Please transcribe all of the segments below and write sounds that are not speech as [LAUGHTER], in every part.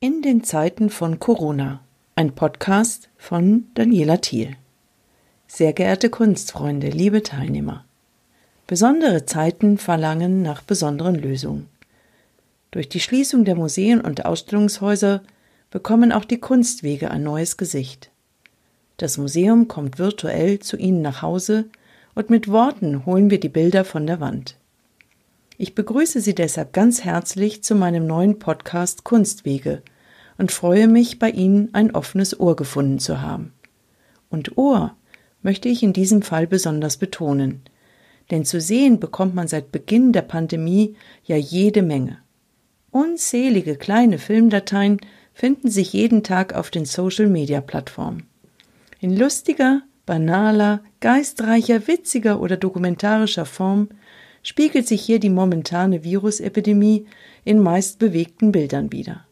In den Zeiten von Corona. Ein Podcast von Daniela Thiel. Sehr geehrte Kunstfreunde, liebe Teilnehmer. Besondere Zeiten verlangen nach besonderen Lösungen. Durch die Schließung der Museen und Ausstellungshäuser bekommen auch die Kunstwege ein neues Gesicht. Das Museum kommt virtuell zu Ihnen nach Hause und mit Worten holen wir die Bilder von der Wand. Ich begrüße Sie deshalb ganz herzlich zu meinem neuen Podcast Kunstwege und freue mich, bei Ihnen ein offenes Ohr gefunden zu haben. Und Ohr möchte ich in diesem Fall besonders betonen, denn zu sehen bekommt man seit Beginn der Pandemie ja jede Menge. Unzählige kleine Filmdateien finden sich jeden Tag auf den Social-Media-Plattformen. In lustiger, banaler, geistreicher, witziger oder dokumentarischer Form spiegelt sich hier die momentane Virusepidemie in meist bewegten Bildern wider.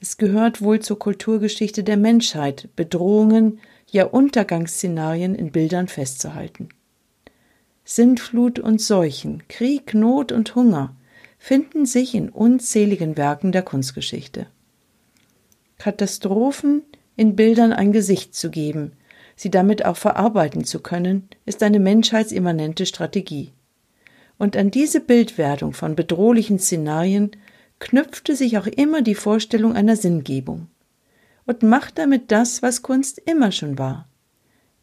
Es gehört wohl zur Kulturgeschichte der Menschheit, Bedrohungen, ja Untergangsszenarien in Bildern festzuhalten. Sintflut und Seuchen, Krieg, Not und Hunger finden sich in unzähligen Werken der Kunstgeschichte. Katastrophen in Bildern ein Gesicht zu geben, sie damit auch verarbeiten zu können, ist eine menschheitsimmanente Strategie. Und an diese Bildwerdung von bedrohlichen Szenarien knüpfte sich auch immer die Vorstellung einer Sinngebung und macht damit das, was Kunst immer schon war,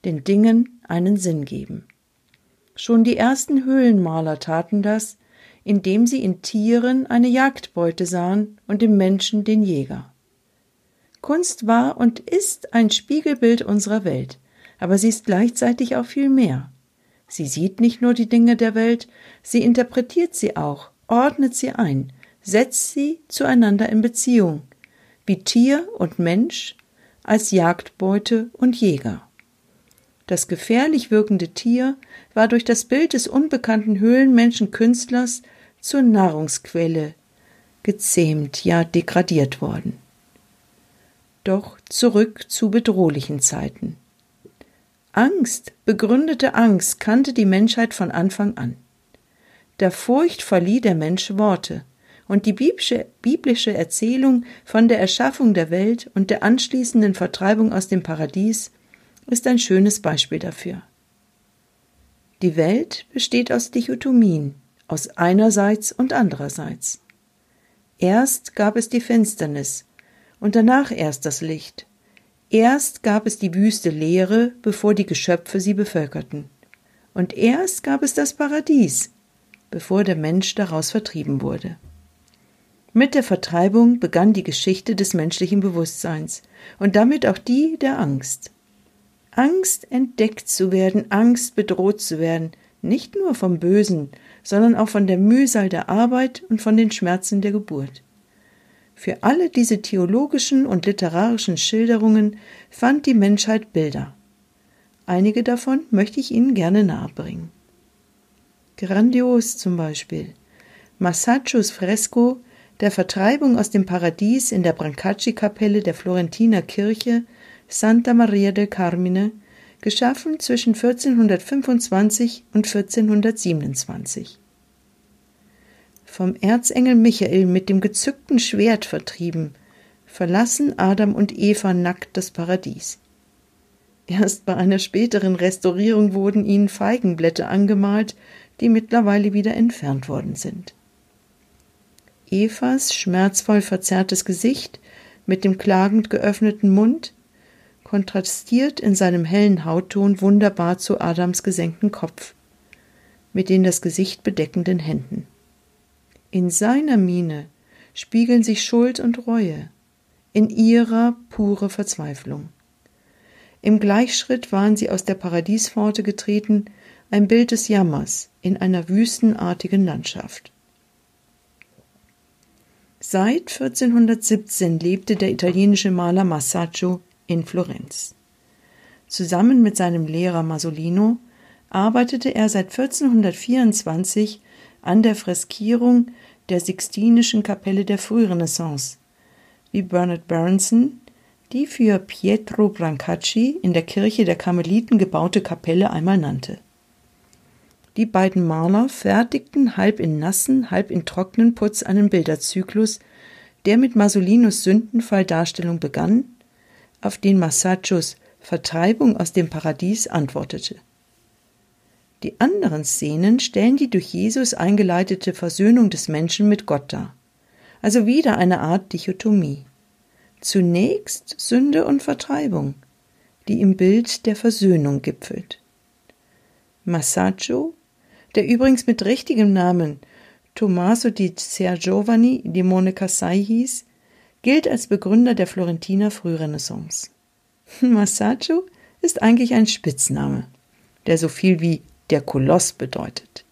den Dingen einen Sinn geben. Schon die ersten Höhlenmaler taten das, indem sie in Tieren eine Jagdbeute sahen und im Menschen den Jäger. Kunst war und ist ein Spiegelbild unserer Welt, aber sie ist gleichzeitig auch viel mehr. Sie sieht nicht nur die Dinge der Welt, sie interpretiert sie auch, ordnet sie ein, setzt sie zueinander in Beziehung, wie Tier und Mensch als Jagdbeute und Jäger. Das gefährlich wirkende Tier war durch das Bild des unbekannten Höhlenmenschenkünstlers zur Nahrungsquelle gezähmt, ja degradiert worden. Doch zurück zu bedrohlichen Zeiten. Angst, begründete Angst kannte die Menschheit von Anfang an. Der Furcht verlieh der Mensch Worte, und die biblische Erzählung von der Erschaffung der Welt und der anschließenden Vertreibung aus dem Paradies ist ein schönes Beispiel dafür. Die Welt besteht aus Dichotomien, aus einerseits und andererseits. Erst gab es die Finsternis und danach erst das Licht. Erst gab es die wüste Leere, bevor die Geschöpfe sie bevölkerten. Und erst gab es das Paradies, bevor der Mensch daraus vertrieben wurde. Mit der Vertreibung begann die Geschichte des menschlichen Bewusstseins und damit auch die der Angst. Angst entdeckt zu werden, Angst bedroht zu werden, nicht nur vom Bösen, sondern auch von der Mühsal der Arbeit und von den Schmerzen der Geburt. Für alle diese theologischen und literarischen Schilderungen fand die Menschheit Bilder. Einige davon möchte ich Ihnen gerne nahebringen. Grandios zum Beispiel. Massaccios Fresko der Vertreibung aus dem Paradies in der Brancacci-Kapelle der Florentiner Kirche Santa Maria del Carmine, geschaffen zwischen 1425 und 1427. Vom Erzengel Michael mit dem gezückten Schwert vertrieben, verlassen Adam und Eva nackt das Paradies. Erst bei einer späteren Restaurierung wurden ihnen Feigenblätter angemalt, die mittlerweile wieder entfernt worden sind. Evas schmerzvoll verzerrtes Gesicht mit dem klagend geöffneten Mund kontrastiert in seinem hellen Hautton wunderbar zu Adams gesenkten Kopf, mit den das Gesicht bedeckenden Händen. In seiner Miene spiegeln sich Schuld und Reue, in ihrer pure Verzweiflung. Im Gleichschritt waren sie aus der Paradiespforte getreten, ein Bild des Jammers in einer wüstenartigen Landschaft. Seit 1417 lebte der italienische Maler Masaccio in Florenz. Zusammen mit seinem Lehrer Masolino arbeitete er seit 1424 an der Freskierung der Sixtinischen Kapelle der Frührenaissance, wie Bernard Berenson die für Pietro Brancacci in der Kirche der Karmeliten gebaute Kapelle einmal nannte. Die beiden Maler fertigten halb in nassen, halb in trockenen Putz einen Bilderzyklus, der mit Masolinos Sündenfalldarstellung begann, auf den Massachos Vertreibung aus dem Paradies antwortete. Die anderen Szenen stellen die durch Jesus eingeleitete Versöhnung des Menschen mit Gott dar. Also wieder eine Art Dichotomie. Zunächst Sünde und Vertreibung, die im Bild der Versöhnung gipfelt. Massaggio, der übrigens mit richtigem Namen Tommaso di Ser Giovanni di Monecassai hieß, gilt als Begründer der Florentiner Frührenaissance. [LAUGHS] Massaggio ist eigentlich ein Spitzname, der so viel wie der Koloss bedeutet.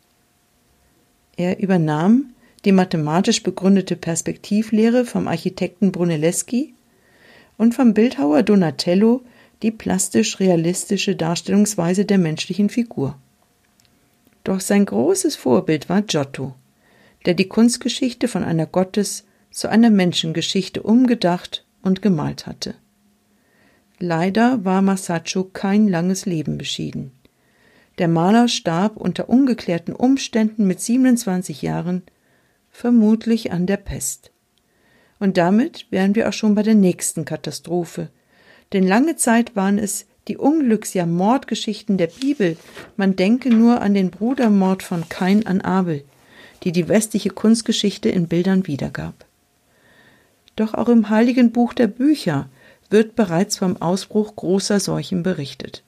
Er übernahm die mathematisch begründete Perspektivlehre vom Architekten Brunelleschi und vom Bildhauer Donatello die plastisch-realistische Darstellungsweise der menschlichen Figur. Doch sein großes Vorbild war Giotto, der die Kunstgeschichte von einer Gottes- zu einer Menschengeschichte umgedacht und gemalt hatte. Leider war Masaccio kein langes Leben beschieden. Der Maler starb unter ungeklärten Umständen mit 27 Jahren, vermutlich an der Pest. Und damit wären wir auch schon bei der nächsten Katastrophe. Denn lange Zeit waren es die Unglücks-, ja Mordgeschichten der Bibel. Man denke nur an den Brudermord von Kain an Abel, die die westliche Kunstgeschichte in Bildern wiedergab. Doch auch im heiligen Buch der Bücher wird bereits vom Ausbruch großer Seuchen berichtet.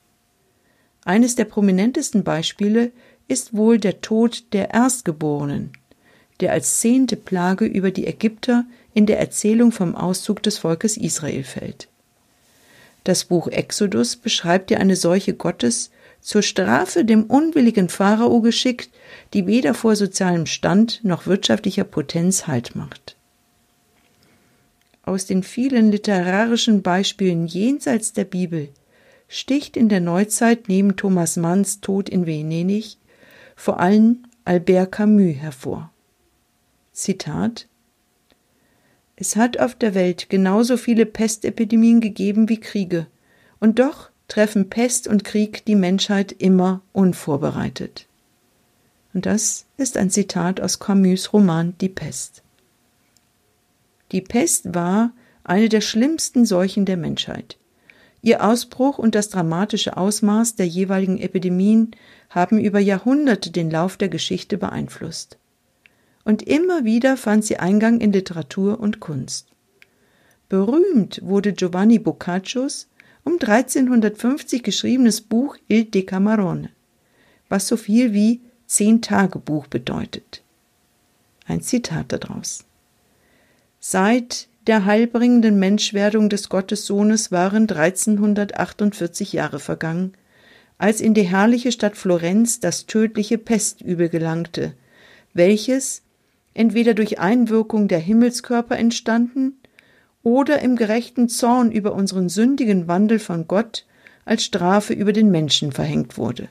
Eines der prominentesten Beispiele ist wohl der Tod der Erstgeborenen, der als zehnte Plage über die Ägypter in der Erzählung vom Auszug des Volkes Israel fällt. Das Buch Exodus beschreibt ja eine Seuche Gottes, zur Strafe dem unwilligen Pharao geschickt, die weder vor sozialem Stand noch wirtschaftlicher Potenz Halt macht. Aus den vielen literarischen Beispielen jenseits der Bibel sticht in der Neuzeit neben Thomas Manns Tod in Venedig vor allem Albert Camus hervor. Zitat Es hat auf der Welt genauso viele Pestepidemien gegeben wie Kriege, und doch treffen Pest und Krieg die Menschheit immer unvorbereitet. Und das ist ein Zitat aus Camus Roman Die Pest. Die Pest war eine der schlimmsten Seuchen der Menschheit. Ihr Ausbruch und das dramatische Ausmaß der jeweiligen Epidemien haben über Jahrhunderte den Lauf der Geschichte beeinflusst. Und immer wieder fand sie Eingang in Literatur und Kunst. Berühmt wurde Giovanni Boccaccios um 1350 geschriebenes Buch Il Decamerone, was so viel wie Zehn-Tagebuch bedeutet. Ein Zitat daraus. Seit der heilbringenden Menschwerdung des Gottessohnes waren 1348 Jahre vergangen, als in die herrliche Stadt Florenz das tödliche Pestübel gelangte, welches entweder durch Einwirkung der Himmelskörper entstanden oder im gerechten Zorn über unseren sündigen Wandel von Gott als Strafe über den Menschen verhängt wurde.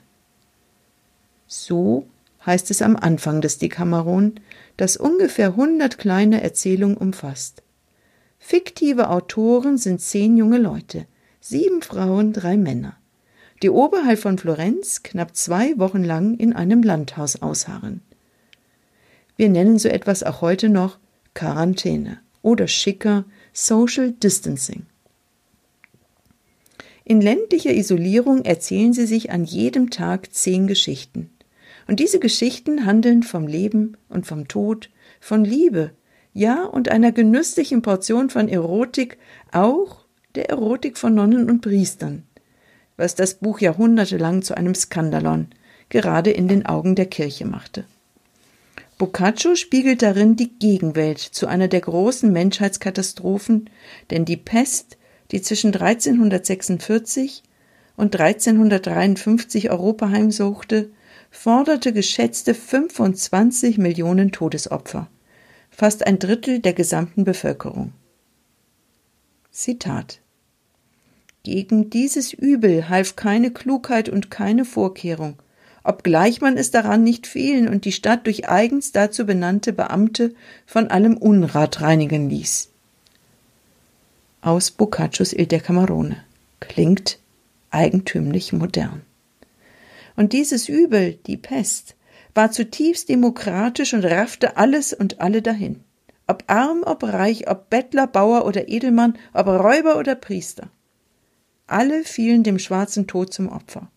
So heißt es am Anfang des Decameron, das ungefähr hundert kleine Erzählungen umfasst. Fiktive Autoren sind zehn junge Leute, sieben Frauen, drei Männer, die oberhalb von Florenz knapp zwei Wochen lang in einem Landhaus ausharren. Wir nennen so etwas auch heute noch Quarantäne oder schicker Social Distancing. In ländlicher Isolierung erzählen sie sich an jedem Tag zehn Geschichten. Und diese Geschichten handeln vom Leben und vom Tod, von Liebe, ja, und einer genüsslichen Portion von Erotik, auch der Erotik von Nonnen und Priestern, was das Buch jahrhundertelang zu einem Skandalon, gerade in den Augen der Kirche machte. Boccaccio spiegelt darin die Gegenwelt zu einer der großen Menschheitskatastrophen, denn die Pest, die zwischen 1346 und 1353 Europa heimsuchte, forderte geschätzte 25 Millionen Todesopfer, fast ein Drittel der gesamten Bevölkerung. Zitat Gegen dieses Übel half keine Klugheit und keine Vorkehrung, obgleich man es daran nicht fehlen und die Stadt durch eigens dazu benannte Beamte von allem Unrat reinigen ließ. Aus Boccaccios Il Decamerone klingt eigentümlich modern. Und dieses Übel, die Pest, war zutiefst demokratisch und raffte alles und alle dahin. Ob arm, ob reich, ob Bettler, Bauer oder Edelmann, ob Räuber oder Priester. Alle fielen dem schwarzen Tod zum Opfer.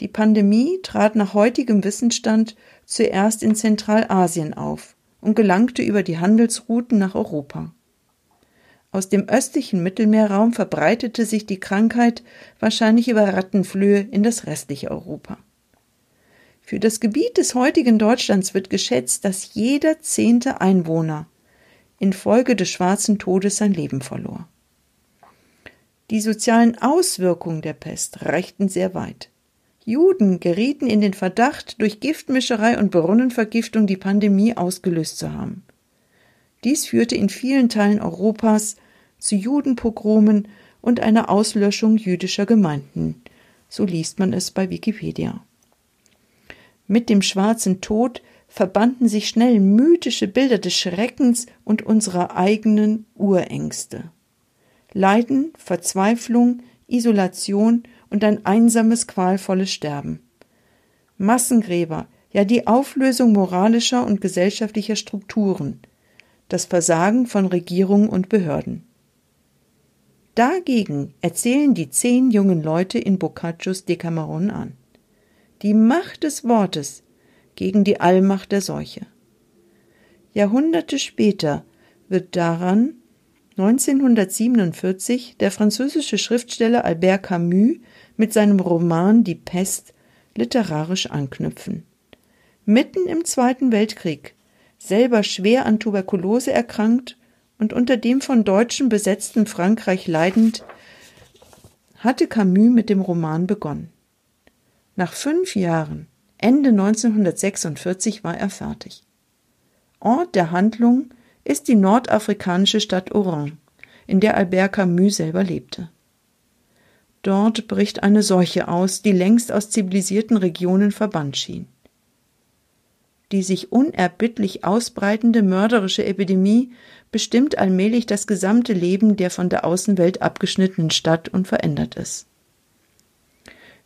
Die Pandemie trat nach heutigem Wissensstand zuerst in Zentralasien auf und gelangte über die Handelsrouten nach Europa. Aus dem östlichen Mittelmeerraum verbreitete sich die Krankheit wahrscheinlich über Rattenflöhe in das restliche Europa. Für das Gebiet des heutigen Deutschlands wird geschätzt, dass jeder zehnte Einwohner infolge des schwarzen Todes sein Leben verlor. Die sozialen Auswirkungen der Pest reichten sehr weit. Juden gerieten in den Verdacht, durch Giftmischerei und Brunnenvergiftung die Pandemie ausgelöst zu haben. Dies führte in vielen Teilen Europas zu Judenpogromen und einer Auslöschung jüdischer Gemeinden. So liest man es bei Wikipedia. Mit dem schwarzen Tod verbanden sich schnell mythische Bilder des Schreckens und unserer eigenen Urängste. Leiden, Verzweiflung, Isolation und ein einsames, qualvolles Sterben. Massengräber, ja die Auflösung moralischer und gesellschaftlicher Strukturen, das Versagen von Regierungen und Behörden. Dagegen erzählen die zehn jungen Leute in Boccaccios Decameron an. Die Macht des Wortes gegen die Allmacht der Seuche. Jahrhunderte später wird daran 1947 der französische Schriftsteller Albert Camus mit seinem Roman Die Pest literarisch anknüpfen. Mitten im Zweiten Weltkrieg, selber schwer an Tuberkulose erkrankt und unter dem von Deutschen besetzten Frankreich leidend, hatte Camus mit dem Roman begonnen. Nach fünf Jahren, Ende 1946, war er fertig. Ort der Handlung ist die nordafrikanische Stadt Oran, in der Albert Camus selber lebte. Dort bricht eine Seuche aus, die längst aus zivilisierten Regionen verbannt schien. Die sich unerbittlich ausbreitende mörderische Epidemie bestimmt allmählich das gesamte Leben der von der Außenwelt abgeschnittenen Stadt und verändert es.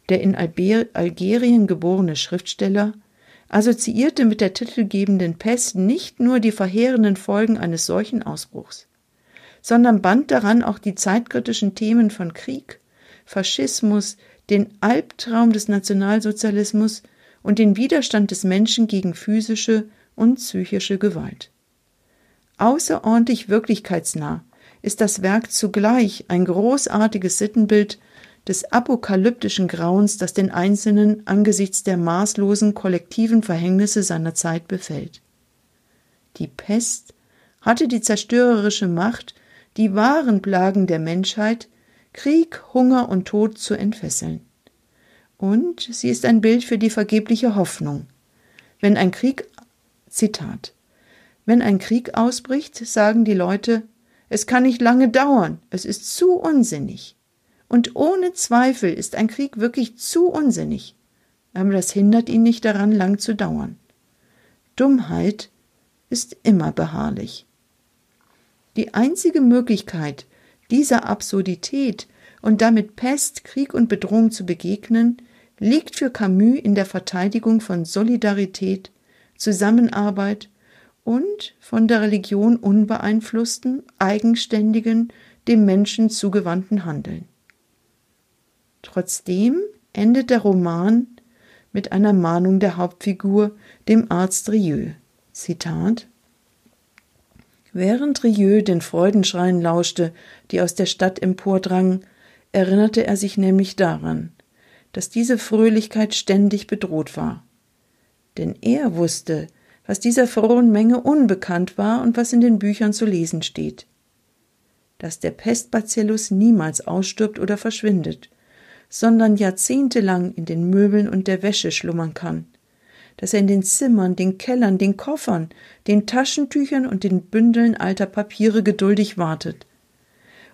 Der in Algerien geborene Schriftsteller assoziierte mit der titelgebenden Pest nicht nur die verheerenden Folgen eines solchen Ausbruchs, sondern band daran auch die zeitkritischen Themen von Krieg, Faschismus, den Albtraum des Nationalsozialismus und den Widerstand des Menschen gegen physische und psychische Gewalt. Außerordentlich wirklichkeitsnah ist das Werk zugleich ein großartiges Sittenbild des apokalyptischen Grauens, das den Einzelnen angesichts der maßlosen kollektiven Verhängnisse seiner Zeit befällt. Die Pest hatte die zerstörerische Macht, die wahren Plagen der Menschheit, Krieg, Hunger und Tod zu entfesseln. Und sie ist ein Bild für die vergebliche Hoffnung. Wenn ein Krieg, Zitat, wenn ein Krieg ausbricht, sagen die Leute, es kann nicht lange dauern, es ist zu unsinnig. Und ohne Zweifel ist ein Krieg wirklich zu unsinnig. Aber das hindert ihn nicht daran, lang zu dauern. Dummheit ist immer beharrlich. Die einzige Möglichkeit, dieser Absurdität und damit Pest, Krieg und Bedrohung zu begegnen, liegt für Camus in der Verteidigung von Solidarität, Zusammenarbeit und von der Religion unbeeinflussten, eigenständigen, dem Menschen zugewandten Handeln. Trotzdem endet der Roman mit einer Mahnung der Hauptfigur, dem Arzt Rieu. Zitat Während Rieu den Freudenschreien lauschte, die aus der Stadt empordrangen, erinnerte er sich nämlich daran, dass diese Fröhlichkeit ständig bedroht war. Denn er wusste, was dieser frohen Menge unbekannt war und was in den Büchern zu lesen steht. Dass der Pestbacillus niemals ausstirbt oder verschwindet, sondern jahrzehntelang in den Möbeln und der Wäsche schlummern kann, dass er in den Zimmern, den Kellern, den Koffern, den Taschentüchern und den Bündeln alter Papiere geduldig wartet,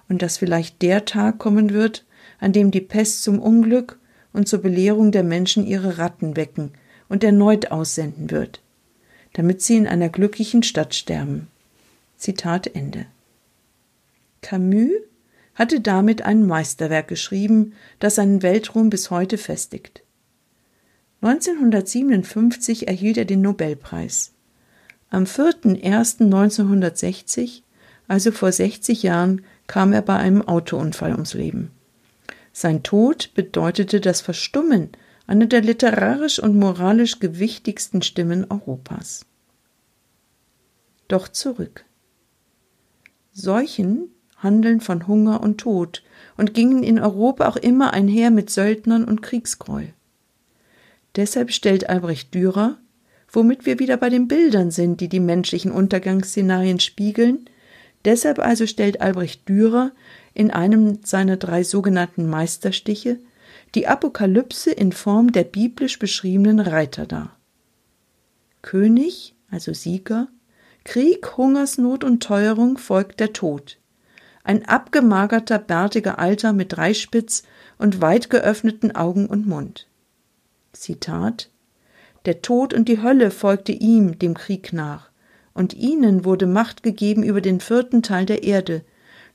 und dass vielleicht der Tag kommen wird, an dem die Pest zum Unglück und zur Belehrung der Menschen ihre Ratten wecken und erneut aussenden wird, damit sie in einer glücklichen Stadt sterben. Zitat Ende. Camus hatte damit ein Meisterwerk geschrieben, das seinen Weltruhm bis heute festigt. 1957 erhielt er den Nobelpreis. Am 4.01.1960, also vor 60 Jahren, kam er bei einem Autounfall ums Leben. Sein Tod bedeutete das Verstummen einer der literarisch und moralisch gewichtigsten Stimmen Europas. Doch zurück. Seuchen handeln von Hunger und Tod und gingen in Europa auch immer einher mit Söldnern und Kriegsgräuel. Deshalb stellt Albrecht Dürer, womit wir wieder bei den Bildern sind, die die menschlichen Untergangsszenarien spiegeln, deshalb also stellt Albrecht Dürer in einem seiner drei sogenannten Meisterstiche die Apokalypse in Form der biblisch beschriebenen Reiter dar. König, also Sieger, Krieg, Hungersnot und Teuerung folgt der Tod. Ein abgemagerter, bärtiger Alter mit Dreispitz und weit geöffneten Augen und Mund. Zitat Der Tod und die Hölle folgte ihm, dem Krieg nach, und ihnen wurde Macht gegeben über den vierten Teil der Erde,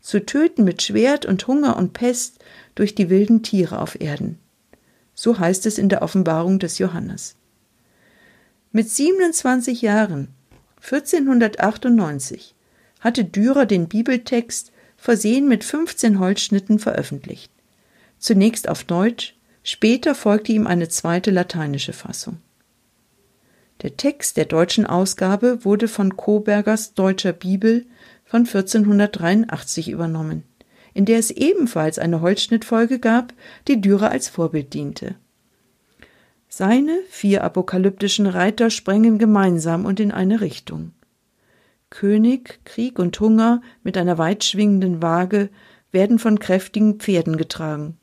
zu töten mit Schwert und Hunger und Pest durch die wilden Tiere auf Erden. So heißt es in der Offenbarung des Johannes. Mit 27 Jahren, 1498, hatte Dürer den Bibeltext versehen mit 15 Holzschnitten veröffentlicht. Zunächst auf Deutsch, Später folgte ihm eine zweite lateinische Fassung. Der Text der deutschen Ausgabe wurde von Kobergers Deutscher Bibel von 1483 übernommen, in der es ebenfalls eine Holzschnittfolge gab, die Dürer als Vorbild diente. Seine vier apokalyptischen Reiter sprengen gemeinsam und in eine Richtung. König, Krieg und Hunger mit einer weitschwingenden Waage werden von kräftigen Pferden getragen,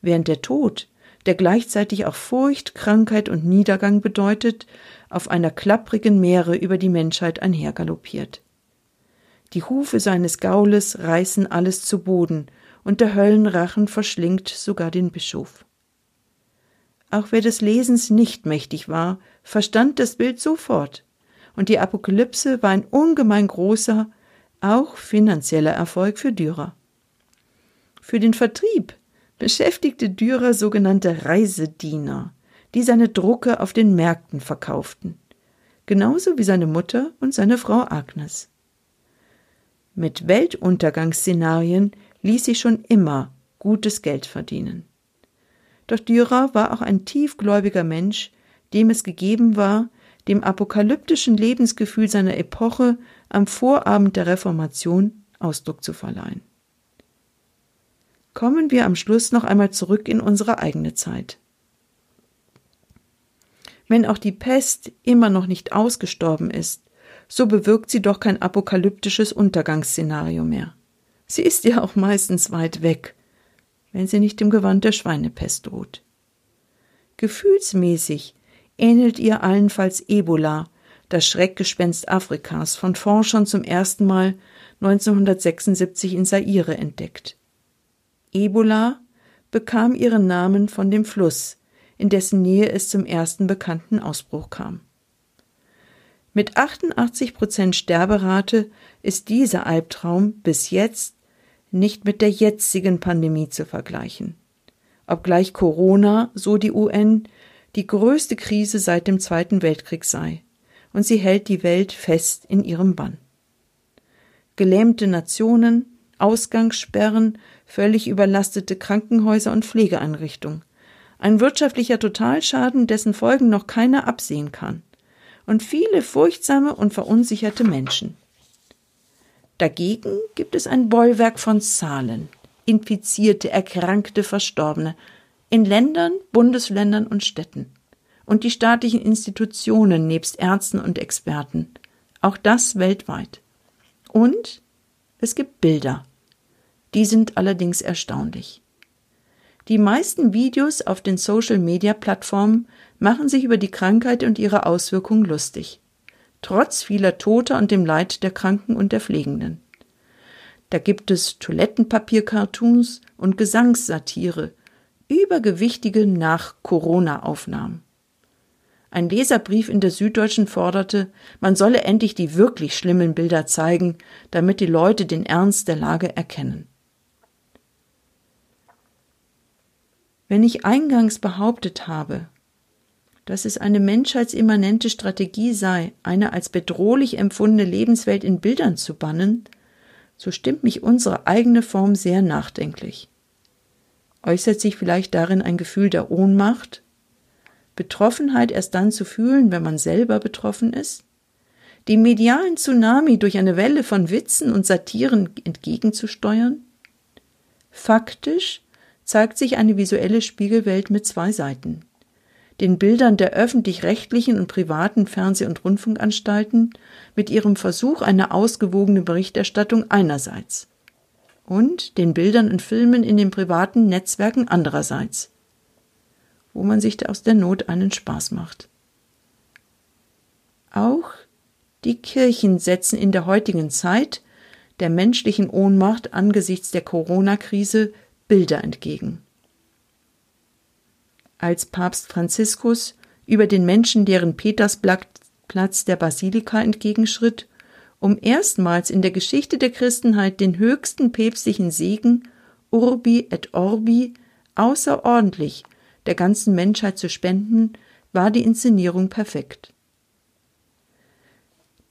während der Tod der gleichzeitig auch Furcht, Krankheit und Niedergang bedeutet, auf einer klapprigen Meere über die Menschheit einhergaloppiert. Die Hufe seines Gaules reißen alles zu Boden, und der Höllenrachen verschlingt sogar den Bischof. Auch wer des Lesens nicht mächtig war, verstand das Bild sofort, und die Apokalypse war ein ungemein großer, auch finanzieller Erfolg für Dürer. Für den Vertrieb beschäftigte Dürer sogenannte Reisediener, die seine Drucke auf den Märkten verkauften, genauso wie seine Mutter und seine Frau Agnes. Mit Weltuntergangsszenarien ließ sich schon immer gutes Geld verdienen. Doch Dürer war auch ein tiefgläubiger Mensch, dem es gegeben war, dem apokalyptischen Lebensgefühl seiner Epoche am Vorabend der Reformation Ausdruck zu verleihen kommen wir am Schluss noch einmal zurück in unsere eigene Zeit. Wenn auch die Pest immer noch nicht ausgestorben ist, so bewirkt sie doch kein apokalyptisches Untergangsszenario mehr. Sie ist ja auch meistens weit weg, wenn sie nicht im Gewand der Schweinepest droht. Gefühlsmäßig ähnelt ihr allenfalls Ebola, das Schreckgespenst Afrikas, von Forschern zum ersten Mal 1976 in Zaire entdeckt. Ebola bekam ihren Namen von dem Fluss, in dessen Nähe es zum ersten bekannten Ausbruch kam. Mit 88 Prozent Sterberate ist dieser Albtraum bis jetzt nicht mit der jetzigen Pandemie zu vergleichen. Obgleich Corona, so die UN, die größte Krise seit dem Zweiten Weltkrieg sei, und sie hält die Welt fest in ihrem Bann. Gelähmte Nationen, Ausgangssperren, völlig überlastete Krankenhäuser und Pflegeeinrichtungen. Ein wirtschaftlicher Totalschaden, dessen Folgen noch keiner absehen kann. Und viele furchtsame und verunsicherte Menschen. Dagegen gibt es ein Bollwerk von Zahlen. Infizierte, Erkrankte, Verstorbene. In Ländern, Bundesländern und Städten. Und die staatlichen Institutionen nebst Ärzten und Experten. Auch das weltweit. Und es gibt Bilder. Die sind allerdings erstaunlich. Die meisten Videos auf den Social-Media-Plattformen machen sich über die Krankheit und ihre Auswirkungen lustig, trotz vieler Toter und dem Leid der Kranken und der Pflegenden. Da gibt es Toilettenpapier-Cartoons und Gesangssatire, übergewichtige Nach-Corona-Aufnahmen. Ein Leserbrief in der Süddeutschen forderte, man solle endlich die wirklich schlimmen Bilder zeigen, damit die Leute den Ernst der Lage erkennen. Wenn ich eingangs behauptet habe, dass es eine menschheitsimmanente Strategie sei, eine als bedrohlich empfundene Lebenswelt in Bildern zu bannen, so stimmt mich unsere eigene Form sehr nachdenklich. Äußert sich vielleicht darin ein Gefühl der Ohnmacht? Betroffenheit erst dann zu fühlen, wenn man selber betroffen ist? Dem medialen Tsunami durch eine Welle von Witzen und Satiren entgegenzusteuern? Faktisch zeigt sich eine visuelle Spiegelwelt mit zwei Seiten. Den Bildern der öffentlich-rechtlichen und privaten Fernseh- und Rundfunkanstalten mit ihrem Versuch einer ausgewogenen Berichterstattung einerseits und den Bildern und Filmen in den privaten Netzwerken andererseits, wo man sich aus der Not einen Spaß macht. Auch die Kirchen setzen in der heutigen Zeit der menschlichen Ohnmacht angesichts der Corona-Krise Bilder entgegen. Als Papst Franziskus über den menschenleeren Petersplatz der Basilika entgegenschritt, um erstmals in der Geschichte der Christenheit den höchsten päpstlichen Segen Urbi et Orbi außerordentlich der ganzen Menschheit zu spenden, war die Inszenierung perfekt.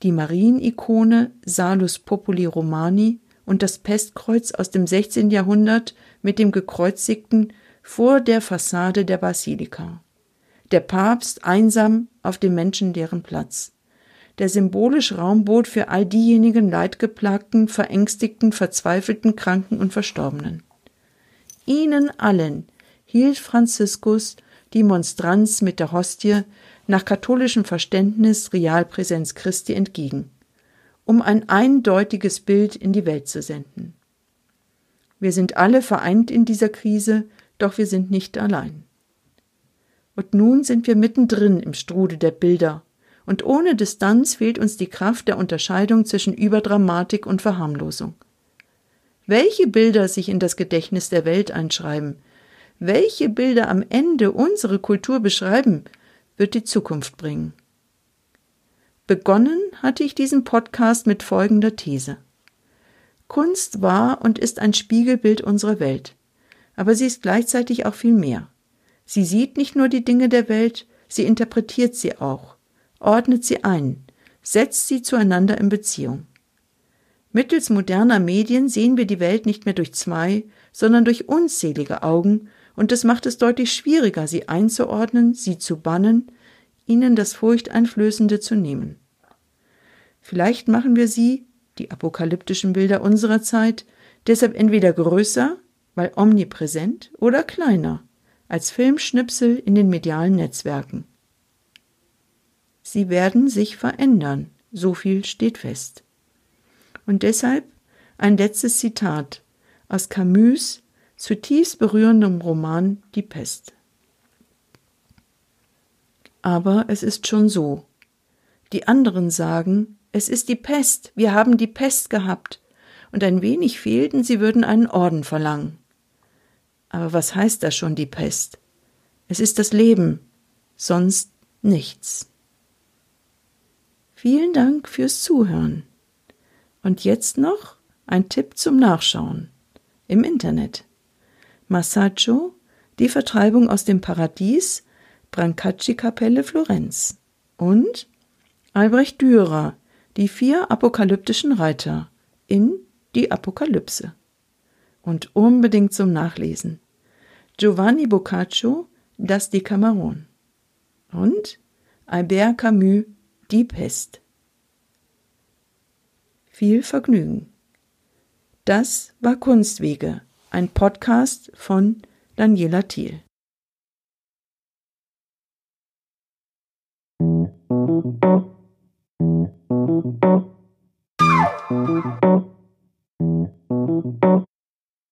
Die Marienikone Salus Populi Romani und das Pestkreuz aus dem 16. Jahrhundert mit dem Gekreuzigten vor der Fassade der Basilika. Der Papst einsam auf dem menschenleeren Platz. Der symbolische Raum bot für all diejenigen leidgeplagten, verängstigten, verzweifelten, Kranken und Verstorbenen. Ihnen allen hielt Franziskus die Monstranz mit der Hostie nach katholischem Verständnis Realpräsenz Christi entgegen, um ein eindeutiges Bild in die Welt zu senden. Wir sind alle vereint in dieser Krise, doch wir sind nicht allein. Und nun sind wir mittendrin im Strudel der Bilder, und ohne Distanz fehlt uns die Kraft der Unterscheidung zwischen Überdramatik und Verharmlosung. Welche Bilder sich in das Gedächtnis der Welt einschreiben, welche Bilder am Ende unsere Kultur beschreiben, wird die Zukunft bringen. Begonnen hatte ich diesen Podcast mit folgender These. Kunst war und ist ein Spiegelbild unserer Welt, aber sie ist gleichzeitig auch viel mehr. Sie sieht nicht nur die Dinge der Welt, sie interpretiert sie auch, ordnet sie ein, setzt sie zueinander in Beziehung. Mittels moderner Medien sehen wir die Welt nicht mehr durch zwei, sondern durch unzählige Augen und es macht es deutlich schwieriger, sie einzuordnen, sie zu bannen, ihnen das Furchteinflößende zu nehmen. Vielleicht machen wir sie, die apokalyptischen Bilder unserer Zeit, deshalb entweder größer, weil omnipräsent, oder kleiner, als Filmschnipsel in den medialen Netzwerken. Sie werden sich verändern, so viel steht fest. Und deshalb ein letztes Zitat aus Camus zutiefst berührendem Roman Die Pest. Aber es ist schon so. Die anderen sagen, es ist die Pest, wir haben die Pest gehabt, und ein wenig fehlten, sie würden einen Orden verlangen. Aber was heißt das schon, die Pest? Es ist das Leben, sonst nichts. Vielen Dank fürs Zuhören. Und jetzt noch ein Tipp zum Nachschauen im Internet. Massaggio, die Vertreibung aus dem Paradies, Brancacci-Kapelle Florenz und Albrecht Dürer, die vier apokalyptischen Reiter in die Apokalypse. Und unbedingt zum Nachlesen. Giovanni Boccaccio, das Decameron. Und Albert Camus, die Pest. Viel Vergnügen. Das war Kunstwege, ein Podcast von Daniela Thiel. Musik